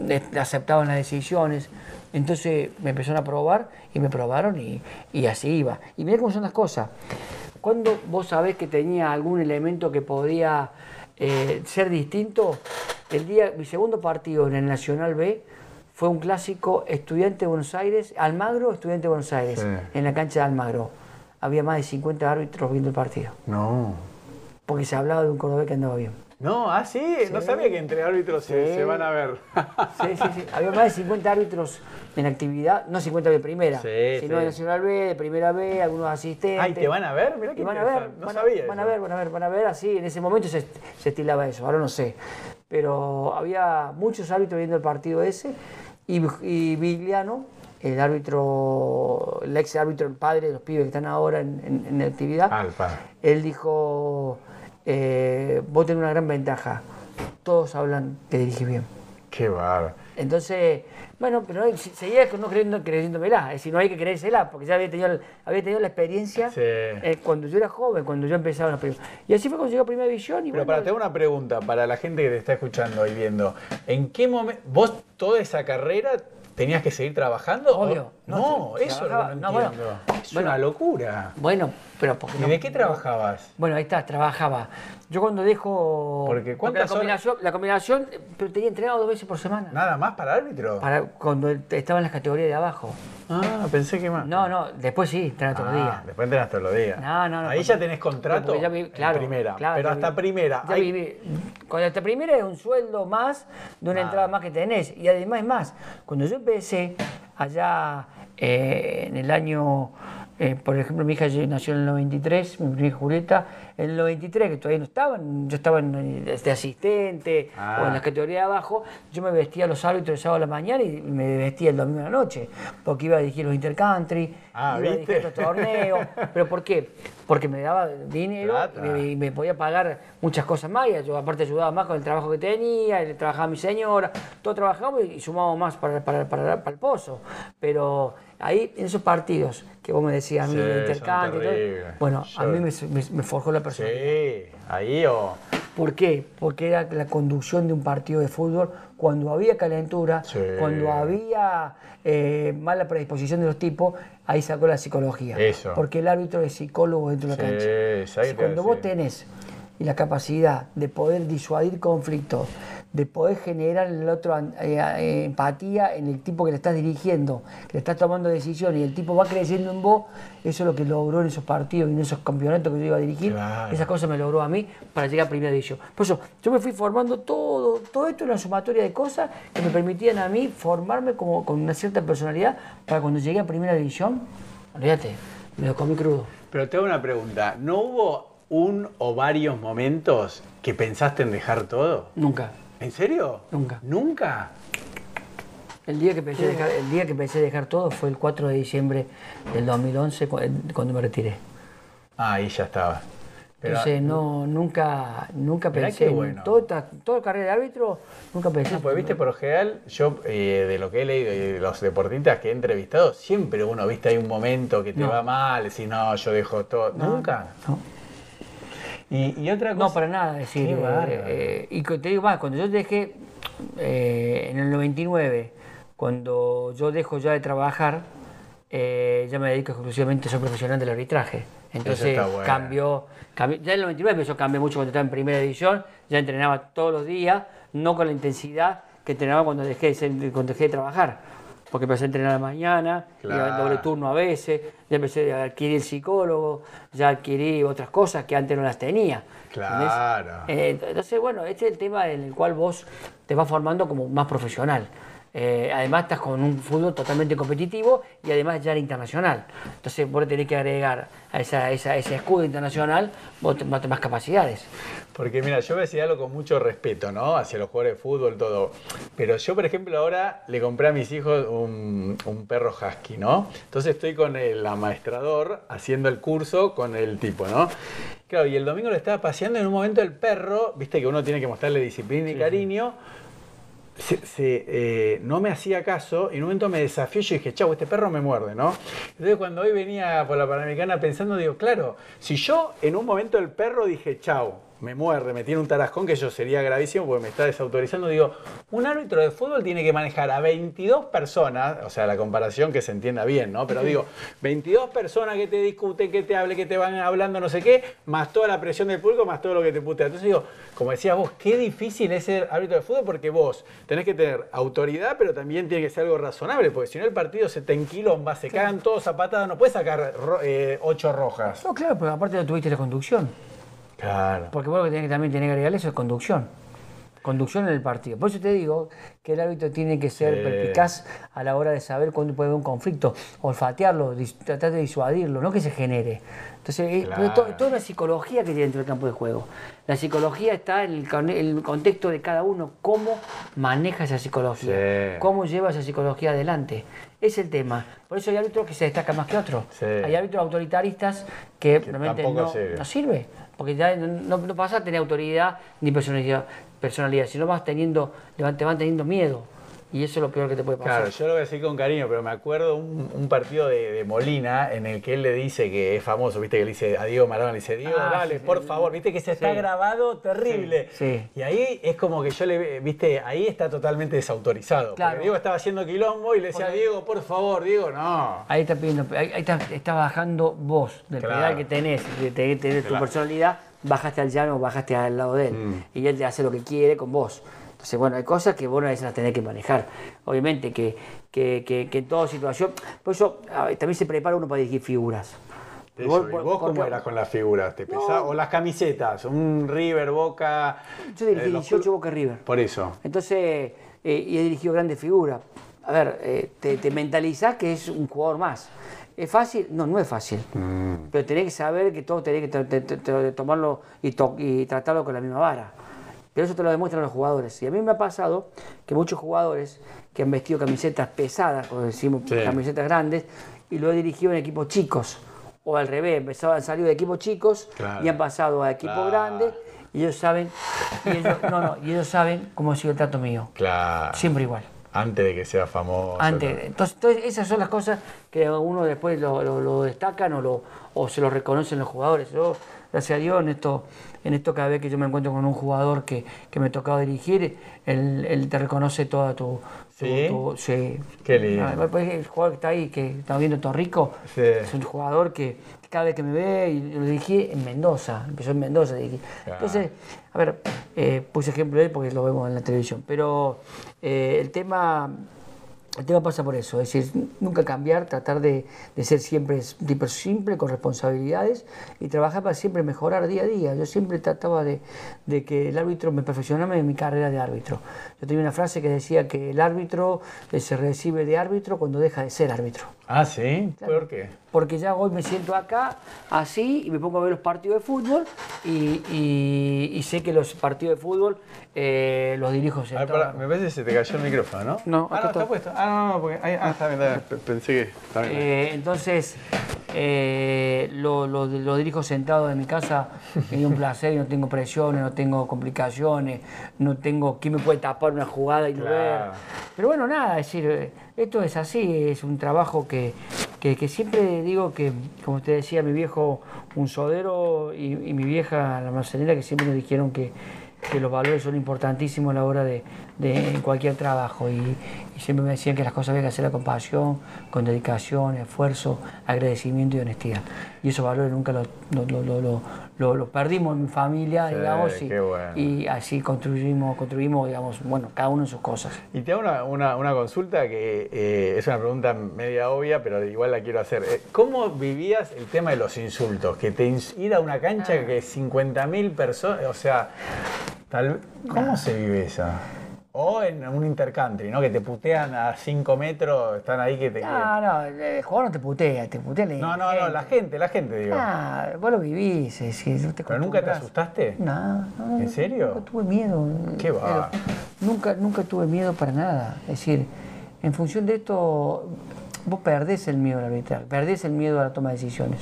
eh, aceptaban las decisiones. Entonces me empezaron a probar y me probaron y, y así iba. Y mira cómo son las cosas. Cuando vos sabés que tenía algún elemento que podía eh, ser distinto, el día, mi segundo partido en el Nacional B fue un clásico Estudiante de Buenos Aires, Almagro, Estudiante de Buenos Aires, Sí. en la cancha de Almagro. Había más de 50 árbitros viendo el partido, No. porque se hablaba de un cordobés que andaba bien. No, ah, sí, no sabía que entre árbitros se, Sí. se van a ver. Sí, sí, sí. Había más de 50 árbitros en actividad, no 50 de primera, Sí, sino de Nacional B, de Primera B, algunos asistentes. Ay, ¿te van a ver? Mirá qué Y van a ver. No van, sabía van a ver, van a ver, van a ver, así, en ese momento se, se estilaba eso, ahora no sé. Pero había muchos árbitros viendo el partido ese y, y Vigliano, el árbitro, el ex árbitro, el padre de los pibes que están ahora en, en- en actividad, Ah, el padre. él dijo, eh, vos tenés una gran ventaja, todos hablan que dirigís bien. Qué bárbaro. Entonces, bueno, pero seguía no creyendo, creyéndomela, es decir, no hay que creérsela, porque ya había tenido, había tenido la experiencia Sí. eh, cuando yo era joven, cuando yo empezaba la primera. Y así fue cuando llegó a Primera División. Y Pero bueno, para, te hago una pregunta para la gente que te está escuchando y viendo. ¿En qué momento, vos toda esa carrera tenías que seguir trabajando? o- Obvio. No, eso no no, bueno, entiendo. es bueno. una locura. Bueno, pero porque ¿Y no- de qué trabajabas? Bueno, ahí está, trabajaba. Yo cuando dejo. Porque la ¿cuántas horas? combinación, la combinación, eh, pero tenía entrenado dos veces por semana. ¿Nada más para árbitro? Para cuando estaba en las categorías de abajo. Ah, pensé que más. No, no, después sí, entrenaba todos los Ah, días. después entrenas todos los días. No, no, no. Ahí porque- ya tenés contrato porque ya vi- claro, en primera. claro, pero ya hasta vi- primera. ya hay- viví. Cuando hasta primera es un sueldo más de una Ah. entrada más que tenés. Y además es más, cuando yo allá eh, en el año, eh, por ejemplo, mi hija nació en el 93, mi hija Julieta, en el 93, que todavía no estaban, yo estaba en, de asistente Ah. o en la categoría de abajo, yo me vestía los árbitros el sábado a la mañana y me vestía el domingo a la noche, porque iba a dirigir los intercountry, Ah, iba a dirigir otros torneos. ¿Pero por qué? Porque me daba dinero y me, y me podía pagar muchas cosas más. Yo aparte ayudaba más con el trabajo que tenía, trabajaba mi señora, todos trabajábamos y sumábamos más para, para, para- para el pozo. Pero ahí, en esos partidos que vos me decías, a mí, Sí, son intercambio y todo, bueno, a mí me, me- me forjó la persona. Sí, ahí o. ¿Por qué? Porque era la conducción de un partido de fútbol cuando había calentura, Sí. cuando había eh, mala predisposición de los tipos, ahí sacó la psicología. Eso. Porque el árbitro es psicólogo dentro de la cancha. ¿sabes Si qué te cuando vos tenés la capacidad de poder disuadir conflictos, de poder generar en el otro eh, eh, empatía en el tipo que le estás dirigiendo, que le estás tomando decisiones y el tipo va creciendo en vos, eso es lo que logró en esos partidos y en esos campeonatos que yo iba a dirigir. Claro. Esas cosas me logró a mí para llegar a primera división. Por eso, yo me fui formando todo, todo esto en una sumatoria de cosas que me permitían a mí formarme como, con una cierta personalidad para cuando llegué a primera división, olvídate, me lo comí crudo. Pero te hago una pregunta. ¿No hubo un o varios momentos que pensaste en dejar todo? Nunca. ¿En serio? Nunca. ¿Nunca? El día, que pensé dejar, el día que pensé dejar todo fue el 4 de diciembre del 2011 cu- cuando me retiré. Ah, ahí ya estaba. Pero- Entonces no, nunca, nunca pensé qué en bueno. toda, carrera de árbitro, nunca pensé. No, pues viste, por lo general, yo eh, de lo que he leído y de los deportistas que he entrevistado, siempre uno, viste, hay un momento que te No. va mal, decís, no, yo dejo todo. ¿Nunca? No. Y, y otra cosa. No, para nada, es decir, eh, eh, y te digo más, cuando yo dejé eh, en el 99, cuando yo dejo ya de trabajar, eh, ya me dedico exclusivamente, soy profesional del arbitraje. Entonces bueno. cambió, cambió- ya en el 99 yo cambié mucho cuando estaba en primera división, ya entrenaba todos los días, no con la intensidad que entrenaba cuando dejé de, ser- cuando dejé de trabajar. Porque empecé a entrenar a la mañana, Claro. doble turno a veces, ya empecé a adquirir psicólogo, ya adquirí otras cosas que antes no las tenía. Claro. Eh, entonces, bueno, este es el tema en el cual vos te vas formando como más profesional. Eh, además estás con un fútbol totalmente competitivo y además ya era internacional. Entonces vos tenés que agregar a, esa, esa- ese escudo internacional vos tenés más capacidades. Porque mira, yo voy a decir algo con mucho respeto, ¿no? Hacia los jugadores de fútbol, todo. Pero yo, por ejemplo, ahora le compré a mis hijos un, un perro husky, ¿no? Entonces estoy con el amaestrador haciendo el curso con el tipo, ¿no? Claro, y el domingo lo estaba paseando en un momento el perro, viste que uno tiene que mostrarle disciplina y cariño, eh, no me hacía caso y en un momento me desafió y dije, chau, este perro me muerde, ¿no? Entonces cuando hoy venía por la Panamericana pensando, digo, claro, si yo en un momento el perro dije, chau, me muerde, me tiene un tarascón que eso sería gravísimo porque me está desautorizando, digo, un árbitro de fútbol tiene que manejar a 22 personas, o sea, la comparación que se entienda bien, ¿no? Pero digo, 22 personas que te discuten, que te hablen, que te van hablando no sé qué, más toda la presión del público, más todo lo que te putea. Entonces digo, como decías vos, qué difícil es ser árbitro de fútbol porque vos tenés que tener autoridad, pero también tiene que ser algo razonable, porque si no el partido se te enquilomba, se cagan todos a patadas, no puedes sacar eh, ocho rojas. No, claro, pero aparte no tuviste la conducción. Claro. Porque vos lo que tenés también tenés que agregarle eso es conducción. Conducción en el partido. Por eso te digo que el árbitro tiene que ser Sí. perspicaz a la hora de saber cuándo puede haber un conflicto, olfatearlo, tratar de disuadirlo, no que se genere. Entonces, eh, Claro. es to- es toda una psicología que tiene dentro del campo de juego. La psicología está en el, con- el contexto de cada uno, cómo maneja esa psicología, Sí. cómo lleva esa psicología adelante. Es el tema. Por eso hay árbitros que se destacan más que otros. Sí. Hay árbitros autoritaristas que, realmente no, no sirve. Porque ya no, no vas a tener autoridad ni personalidad, personalidad sino vas teniendo, te van- te van teniendo miedo. Y eso es lo peor que te puede pasar. Claro, yo lo voy a decir con cariño, pero me acuerdo un, un partido de, de Molina en el que él le dice que es famoso, viste que le dice a Diego Maradona, le dice, Diego, Ah, dale, sí, por sí. favor, viste que se está Sí. grabado terrible. Sí. Y ahí es como que yo le, viste, ahí está totalmente desautorizado. Claro. Diego estaba haciendo quilombo y le decía, Porque- Diego, por favor, Diego, no. Ahí está pidiendo, ahí, ahí está, está bajando vos del Claro. pedal que tenés, de- de tu personalidad, bajaste al llano, bajaste al lado de él. Mm. Y él te hace lo que quiere con vos. Entonces, bueno, hay cosas que vos a veces las tenés que manejar. Obviamente que, que, que, que en toda situación. Por eso también se prepara uno para dirigir figuras. Eso, Vos- ¿Y vos cómo eras con las figuras? ¿Te pesaba? ¿O las camisetas? ¿Un River, Boca? Yo dirigí eh, los 18 club- Boca River. Por eso. Entonces, eh, y he dirigido grandes figuras. A ver, eh, te, te mentalizás que es un jugador más. ¿Es fácil? No, no es fácil. Mm. Pero tenés que saber que todo tenés que tomarlo y, to- y tratarlo con la misma vara. Pero eso te lo demuestran los jugadores. Y a mí me ha pasado que muchos jugadores que han vestido camisetas pesadas, como decimos, Sí. camisetas grandes, y lo he dirigido en equipos chicos. O al revés, empezaban, han salido de equipos chicos Claro. y han pasado a equipos Claro. grandes y ellos saben, y ellos, no, no, y ellos saben cómo ha sido el trato mío. Claro. Siempre igual. Antes de que sea famoso. Antes, entonces, entonces, esas son las cosas que uno después lo, lo- lo destacan o, lo, o se lo reconocen los jugadores. Yo, gracias a Dios, en esto, en esto cada vez que yo me encuentro con un jugador que, que me ha tocado dirigir, él, él te reconoce toda tu... tu- ¿Sí? tu- sí. Qué lindo. Ah, pues, El jugador que está ahí, que está viendo Torrico, Sí. es un jugador que cada vez que me ve, y lo dirigí en Mendoza, empezó en Mendoza. dirigí. Entonces, a ver, eh, puse ejemplo de él porque lo vemos en la televisión, pero eh, el tema... El tema pasa por eso, es decir, nunca cambiar, tratar de, ser siempre simple, con responsabilidades y trabajar para siempre mejorar día a día. Yo siempre trataba de, de que el árbitro me perfeccionara en mi carrera de árbitro. Yo tenía una frase que decía que el árbitro eh, se recibe de árbitro cuando deja de ser árbitro. Ah, ¿sí? ¿Por qué? Porque ya hoy me siento acá, así, y me pongo a ver los partidos de fútbol y, y- y sé que los partidos de fútbol eh, los dirijo sentado. pará, me parece que se te cayó el micrófono, ¿no? No, ah, no, está puesto. Ah, no, no, porque. ahí- ah, está bien, está bien. Pensé que. Está bien. Eh, entonces, eh, lo, lo- lo dirijo sentado en mi casa, y es un placer, y no tengo presiones, no tengo complicaciones, no tengo quién me puede tapar una jugada y no Claro. ver. Pero bueno, nada, es decir, esto es así, es un trabajo que, que- que siempre digo que, como te decía, mi viejo, un sodero, y, y mi vieja, la marcelera, que siempre nos dijeron que, que los valores son importantísimos a la hora de, de en cualquier trabajo y, y siempre me decían que las cosas había que hacerlas con pasión, con dedicación, esfuerzo, agradecimiento y honestidad. Y esos valores nunca los lo, lo- lo- lo- lo- lo perdimos en mi familia, Sí, digamos, y, bueno. y así construimos, construimos, digamos, bueno, cada uno en sus cosas. Y te hago una, una- una consulta que eh, es una pregunta media obvia, pero igual la quiero hacer. Eh, ¿Cómo vivías el tema de los insultos? Que te ir a una cancha Ah. que 50.000 personas, o sea, tal, ¿cómo se vive esa? O en un intercountry, ¿no? Que te putean a 5 metros, están ahí que te... No, no, el jugador no te putea, te putea la No, no, no, gente. la gente, la gente, digo. Ah, vos lo vivís, es decir, no te ¿Pero nunca te asustaste? No, no, ¿En serio? Nunca tuve miedo. Qué va. Nunca, nunca tuve miedo para nada. Es decir, en función de esto, vos perdés el miedo al arbitrar, perdés el miedo a la toma de decisiones.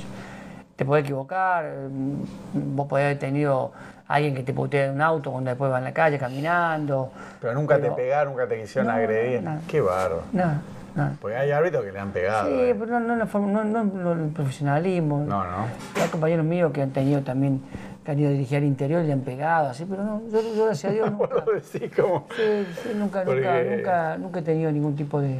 Te podés equivocar, mm, vos podés haber tenido alguien que te putea en un auto cuando después va en la calle caminando. Pero nunca pero- te pegaron, nunca te quisieron No, agredir. no. Qué barro. No, no. Porque hay árbitros que le han pegado. Sí, eh. pero no, no, no, no, no el profesionalismo. No, no. Hay compañeros míos que han tenido también, que han ido a dirigir al interior y le han pegado, así, pero no, yo, yo gracias a Dios nunca, Vos decís como... sí, sí, nunca, nunca, nunca, nunca he tenido ningún tipo de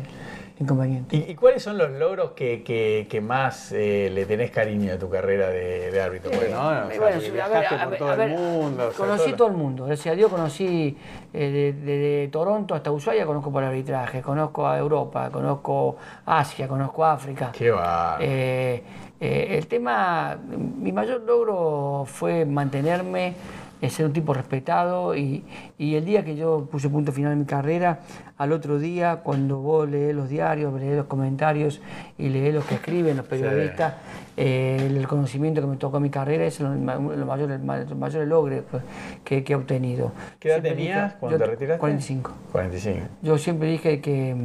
inconveniente. ¿Y, y cuáles son los logros que, que- que más eh, le tenés cariño a tu carrera de, de árbitro? Porque, ¿no? O sea, Y bueno, viajaste por todo el mundo. o sea, conocí todo todo el mundo, gracias a Dios conocí eh, desde Toronto hasta Ushuaia, conozco por arbitraje, conozco a Europa, conozco Asia, conozco África. Qué va. Eh, eh, el tema, mi mayor logro fue mantenerme, eh, ser un tipo respetado y, y el día que yo puse punto final en mi carrera, al otro día, cuando vos lees los diarios, lees los comentarios y lees lo que escriben los periodistas, eh, el conocimiento que me tocó en mi carrera es lo, lo mayor, el ma- los mayores logros pues, que, que he obtenido. ¿Qué edad tenías dije- cuando yo- te retiraste? 45. 45. Yo siempre dije que,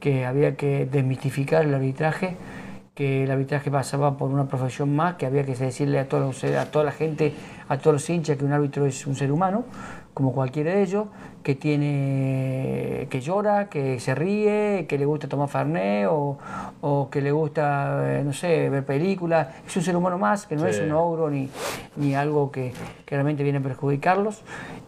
que había que desmitificar el arbitraje, que el arbitraje pasaba por una profesión más, que había que decirle a toda, la- a toda la gente, a todos los hinchas que un árbitro es un ser humano, como cualquiera de ellos, que tiene que llora, que se ríe, que le gusta tomar farné o, o que le gusta, eh, no sé, ver películas. Es un ser humano más, que no Sí. es un ogro ni, ni algo que, que realmente viene a perjudicarlos.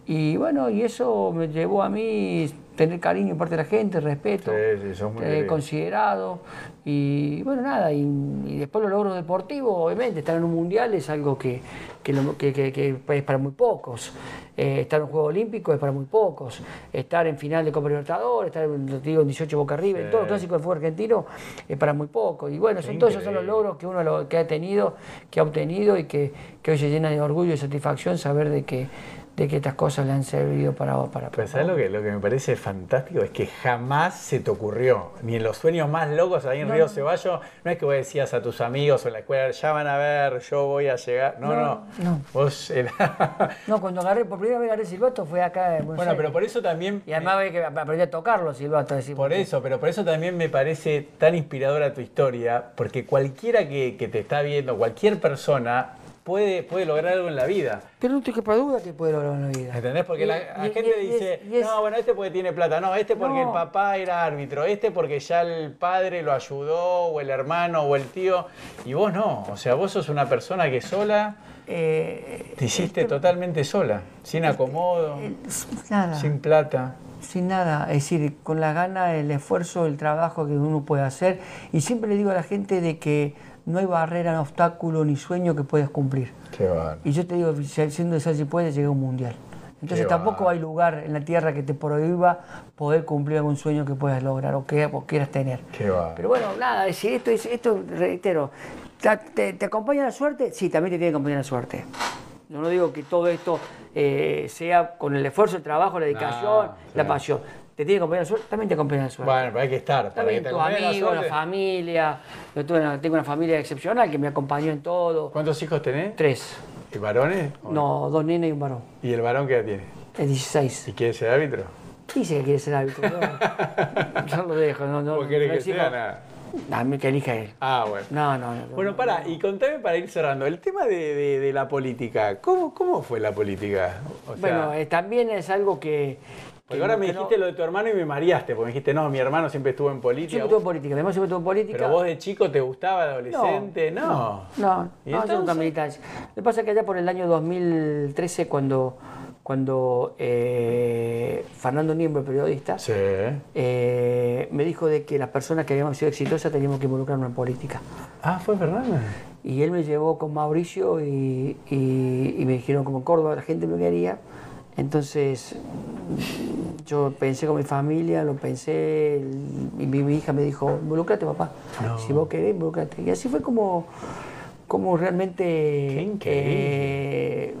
Y bueno, y eso me llevó a mí tener cariño en parte de la gente, respeto, Sí, sí, eh, considerado. Y bueno, nada, y, y después los logros deportivos, obviamente, estar en un mundial es algo que, que, es para muy pocos. Eh, estar en un Juego Olímpico es para muy pocos. Estar en final de Copa Libertadores, estar en, digo, en 18 Boca arriba, en Sí. todos los clásicos del fútbol argentino es para muy pocos. Y bueno, son, todos esos son los logros que uno lo, que ha tenido, que ha obtenido y que, que hoy se llena de orgullo y satisfacción saber de que, de que estas cosas le han servido para... para, Pero ¿sabes lo que, lo que me parece fantástico? Es que jamás se te ocurrió, ni en los sueños más locos ahí en No, Río. Ceballos, no es que vos decías a tus amigos o en la escuela, ya van a ver, yo voy a llegar. No, no. No, no. Vos era- No, cuando agarré, por primera vez agarré silbato fue acá en Buenos Bueno, Aires. pero por eso también. Y además ve que aprendí a tocarlo, silbato. Decir, Por eso, pero por eso también me parece tan inspiradora tu historia, porque cualquiera que, que te está viendo, cualquier persona, puede, puede lograr algo en la vida. Pero no te quepa duda que puede lograr en la vida. ¿Entendés? Porque Y- la, la y- gente dice, es- no, bueno, este porque tiene plata, no, este porque No. el papá era árbitro, este porque ya el padre lo ayudó, o el hermano, o el tío, y vos no, o sea, vos sos una persona que sola eh, te hiciste totalmente sola, sin acomodo, eh, nada, sin plata. sin nada. Es decir, con la gana, el esfuerzo, el trabajo que uno puede hacer. Y siempre le digo a la gente de que no hay barrera, no obstáculo ni sueño que puedas cumplir. Qué bárbaro. Y yo te digo, si- siendo esa si puedes, llegar a un mundial. Entonces Qué tampoco hay lugar en la tierra que te prohíba poder cumplir algún sueño que puedas lograr o que o quieras tener. Qué. Pero bueno, nada, decir esto, es, esto reitero, ¿te, acompaña la suerte? Sí, también te tiene que acompañar la suerte. Yo no digo que todo esto eh, sea con el esfuerzo, el trabajo, la dedicación, No, la sí. pasión. ¿Te tiene que acompañar la suerte? También te acompaña la suerte. Bueno, pero hay que estar. para que te la amigos, la, suerte. familia. Yo tuve una- tengo una familia excepcional que me acompañó en todo. ¿Cuántos hijos tenés? Tres. ¿Y varones? ¿O No, dos nenes y un varón. ¿Y el varón qué edad tiene? Es 16. ¿Y quiere ser árbitro? Dice que quiere ser árbitro. Yo, yo lo dejo. No, no, ¿Cómo quiere no que sea? Nada. A mí que elija él. Ah, bueno. No, no, no. Bueno, para, y contame para ir cerrando, el tema de, de- de la política, ¿cómo, ¿cómo fue la política? O sea, Bueno, eh, también es algo que. Porque que ahora me no- dijiste lo de tu hermano y me mareaste, porque me dijiste, no, mi hermano siempre estuvo en política. Siempre tuve en política, además siempre tuve en política. Pero vos de chico te gustaba de adolescente, no. No, no, ¿Y no, yo nunca. Lo que pasa es que allá por el año 2013, cuando, cuando eh, Fernando Niembro, periodista, Sí. eh, me dijo de que las personas que habíamos sido exitosas teníamos que involucrarnos en política. Ah, fue Fernando. Y él me llevó con Mauricio y, y- y me dijeron como en Córdoba la gente lo quería. Entonces yo pensé con mi familia, lo pensé y mi, hija me dijo, involúcrate papá, No. si vos querés, involúcrate. Y así fue como, como realmente eh,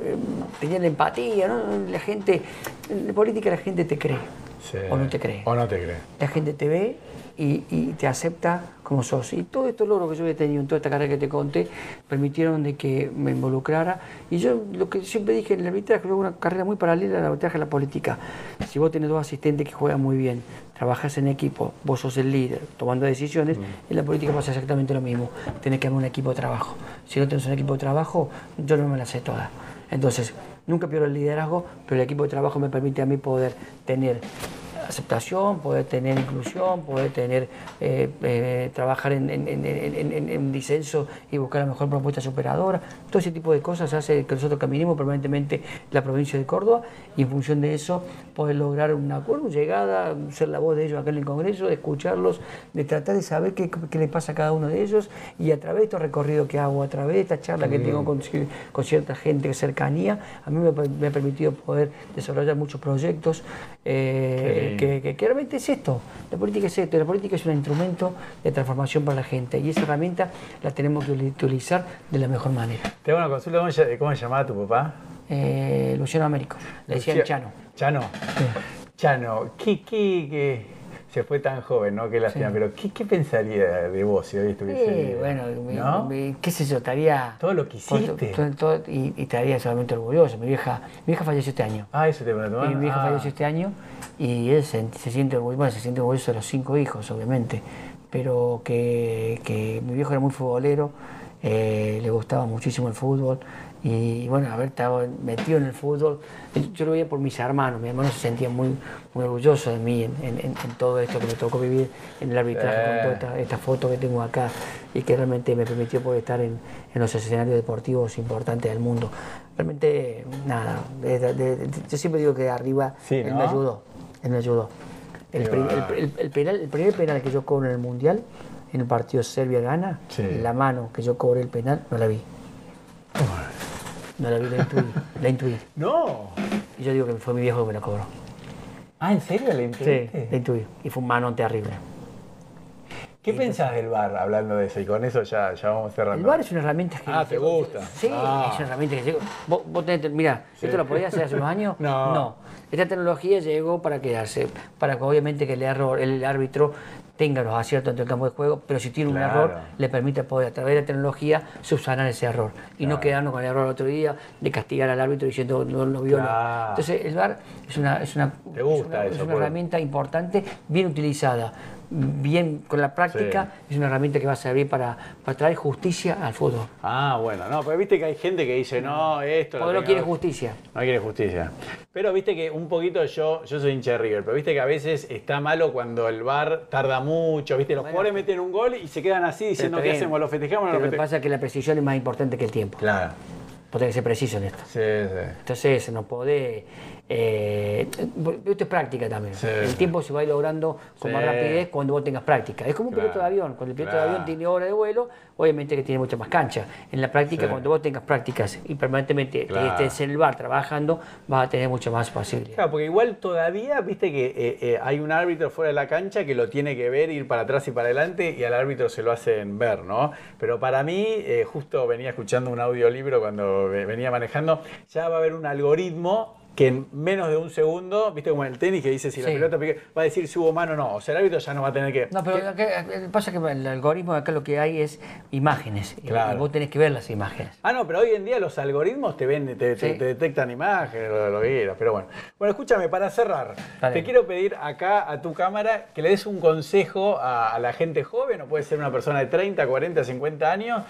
tenía la empatía, ¿no? La gente, en política la gente te cree Sí. o no te cree. O no te cree. La gente te ve y, y te acepta como sos. Y todos estos logros que yo he tenido en toda esta carrera que te conté permitieron de que me involucrara. Y yo lo que siempre dije en el arbitraje, fue una carrera muy paralela al arbitraje a la política. Si vos tenés dos asistentes que juegan muy bien, trabajas en equipo, vos sos el líder, tomando decisiones, en la política pasa exactamente lo mismo. Tenés que armar un equipo de trabajo. Si no tenés un equipo de trabajo, yo no me la sé toda. Entonces, nunca pierdo el liderazgo, pero el equipo de trabajo me permite a mí poder tener aceptación, poder tener inclusión, poder tener eh, eh, trabajar en, en, en- en- en- en disenso y buscar la mejor propuesta superadora. Todo ese tipo de cosas hace que nosotros caminemos permanentemente la provincia de Córdoba y en función de eso poder lograr un acuerdo, llegada, ser la voz de ellos acá en el Congreso, de escucharlos, de tratar de saber qué, qué le pasa a cada uno de ellos y a través de estos recorridos que hago, a través de esta charla que tengo con, ci- con cierta gente de cercanía, a mí me, ha- me ha permitido poder desarrollar muchos proyectos eh, que, realmente es esto. La política es esto, la política es un instrumento de transformación para la gente y esa herramienta la tenemos que utilizar de la mejor manera. Te hago una consulta, ¿cómo, se- cómo se llamaba tu papá? Eh, Luciano Américo, le decían Lucia- Chano. Chano. Chano, ¿qué, qué, qué- se fue tan joven, ¿no? Qué lástima, pero ¿qué, ¿qué pensaría de vos si hoy estuviese Sí, bueno, ¿No? mi- qué sé yo, estaría... Todo lo que hiciste. todo- todo- y, y estaría solamente orgulloso. Mi vieja, mi vieja falleció este año. Ah, eso te preguntaba. Mi, mi hija Ah. falleció este año y él se, se siente orgulloso, bueno, se siente orgulloso de los cinco hijos, obviamente, pero que, que mi viejo era muy futbolero, eh, le gustaba muchísimo el fútbol Y bueno, haber estado metido en el fútbol, yo lo veía por mis hermanos, mis hermanos se sentían muy, muy orgullosos de mí en, en- en- todo esto que me tocó vivir en el arbitraje, con toda esta, esta foto que tengo acá y que realmente me permitió poder estar en, en los escenarios deportivos importantes del mundo. Realmente, nada, de- de- de- yo siempre digo que arriba Sí, él ¿no? me ayudó, él me ayudó. El, pri- el- el- el penal, el primer penal que yo cobro en el Mundial, en el partido Serbia-Gana, Sí. la mano que yo cobré el penal, no la vi. No la vi, la intuí, la intuí. No. Y yo digo que fue mi viejo que me la cobró. Ah, ¿en serio le Sí, intuiste? la intuí. Y fue un manón terrible. ¿Qué pensás del bar hablando de eso? Y con eso ya, ya vamos cerrando. El VAR es una herramienta que... Ah, ¿te gusta? Sí, Ah. es una herramienta que llegó. Vos, vos tenés, mira, ¿esto lo podías hacer hace unos años? No. Esta tecnología llegó para quedarse, para que obviamente que el error, el árbitro tenga los aciertos dentro del campo de juego, pero si tiene un error, le permite poder a través de la tecnología subsanar ese error y no quedarnos con el error el otro día de castigar al árbitro diciendo no lo vio. Claro. Entonces el VAR es una, es una, es una, es herramienta importante, bien utilizada, bien con la práctica, es una herramienta que va a servir para, para traer justicia al fútbol. Ah, bueno, no, pero viste que hay gente que dice, no, esto... Porque no quiere justicia. No quiere justicia. Pero viste que un poquito yo, yo soy hincha de River, pero viste que a veces está malo cuando el bar tarda mucho, viste, los jugadores meten un gol y se quedan así diciendo, ¿qué hacemos? ¿Lo festejamos o no lo lo que festejamos? pasa es que la precisión es más importante que el tiempo. Claro. Vos tenés que ser preciso en esto. Sí, sí. Entonces no podés... Eh, esto es práctica también. Sí. El tiempo se va a ir logrando con más rapidez cuando vos tengas práctica. Es como un Claro. piloto de avión. Cuando el piloto de avión tiene hora de vuelo, obviamente que tiene mucha más cancha. En la práctica, Sí. cuando vos tengas prácticas y permanentemente Claro. estés en el bar trabajando, vas a tener mucho más posibilidad. Claro, porque igual todavía, viste que eh, eh, hay un árbitro fuera de la cancha que lo tiene que ver, ir para atrás y para adelante, y al árbitro se lo hacen ver, ¿no? Pero para mí, eh, justo venía escuchando un audiolibro cuando ve- venía manejando, ya va a haber un algoritmo que en menos de un segundo, viste como en el tenis que dice si la Sí. pelota pique, va a decir si hubo mano o no. O sea, el árbitro ya no va a tener que. No, pero acá- acá- pasa que el algoritmo de acá lo que hay es imágenes. Claro. Y vos tenés que ver las imágenes. Ah, no, pero hoy en día los algoritmos te ven, te, te- Sí. te detectan imágenes, lo, lo que quieras, pero bueno. Bueno, escúchame, para cerrar, Dale. te quiero pedir acá a tu cámara que le des un consejo a, a la gente joven, o puede ser una persona de 30, 40, 50 años.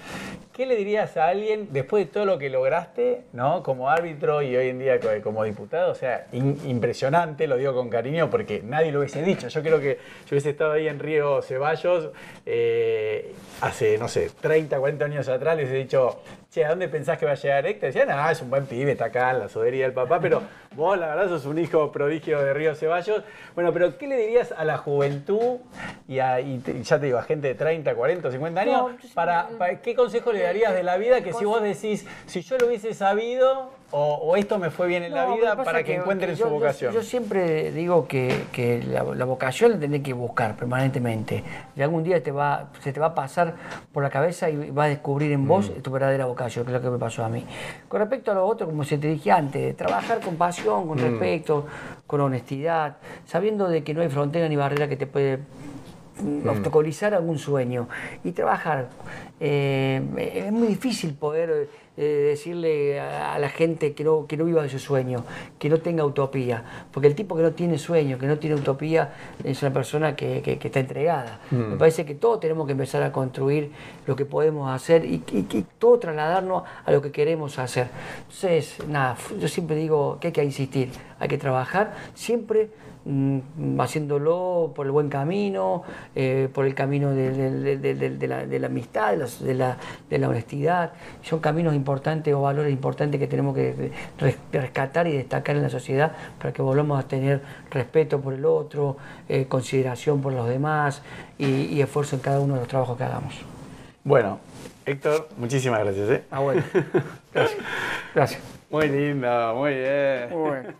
¿Qué le dirías a alguien después de todo lo que lograste, ¿no? Como árbitro y hoy en día co- como O sea, impresionante, lo digo con cariño porque nadie lo hubiese dicho. Yo creo que yo hubiese estado ahí en Río Ceballos eh, hace, no sé, 30, 40 años atrás, les he dicho, che, ¿a dónde pensás que va a llegar Héctor? Decían, ah, es un buen pibe, está acá en la sodería del papá, pero vos la verdad sos un hijo prodigio de Río Ceballos. Bueno, pero ¿qué le dirías a la juventud y, a, y te- y ya te digo, a gente de 30, 40, 50 años? No, para, para- ¿Qué consejo le darías de la vida que si vos decís, si yo lo hubiese sabido o, o esto me fue bien en la vida para que, encuentren yo- su yo- vocación? Yo, siempre digo que, que la, la vocación la tenés que buscar permanentemente. Y algún día te va, se te va a pasar por la cabeza y vas a descubrir en vos Mm. tu verdadera vocación, que es lo que me pasó a mí. Con respecto a lo otro, como se te dije antes, trabajar con pasión, Mm. con respeto, con honestidad, sabiendo de que no hay frontera ni barrera que te puede mm, obstaculizar algún sueño y trabajar. Eh, es muy difícil poder eh, decirle a, a la gente que no, que no viva de su sueño, que no tenga utopía, porque el tipo que no tiene sueño, que no tiene utopía, es una persona que, que- que está entregada. Me parece que todos tenemos que empezar a construir lo que podemos hacer y, y, y todo trasladarnos a lo que queremos hacer. Entonces, nada, yo siempre digo que hay que insistir, hay que trabajar siempre mm, haciéndolo por el buen camino, eh, por el camino de, de- de- de- de la, de la amistad, de, la, de la honestidad. Son caminos importantes o valores importantes que tenemos que res- rescatar y destacar en la sociedad para que volvamos a tener respeto por el otro, eh, consideración por los demás y, y esfuerzo en cada uno de los trabajos que hagamos. Bueno, Héctor, muchísimas gracias. ¿eh? Ah, bueno. Gracias. Gracias. Muy lindo, muy bien. Muy bueno.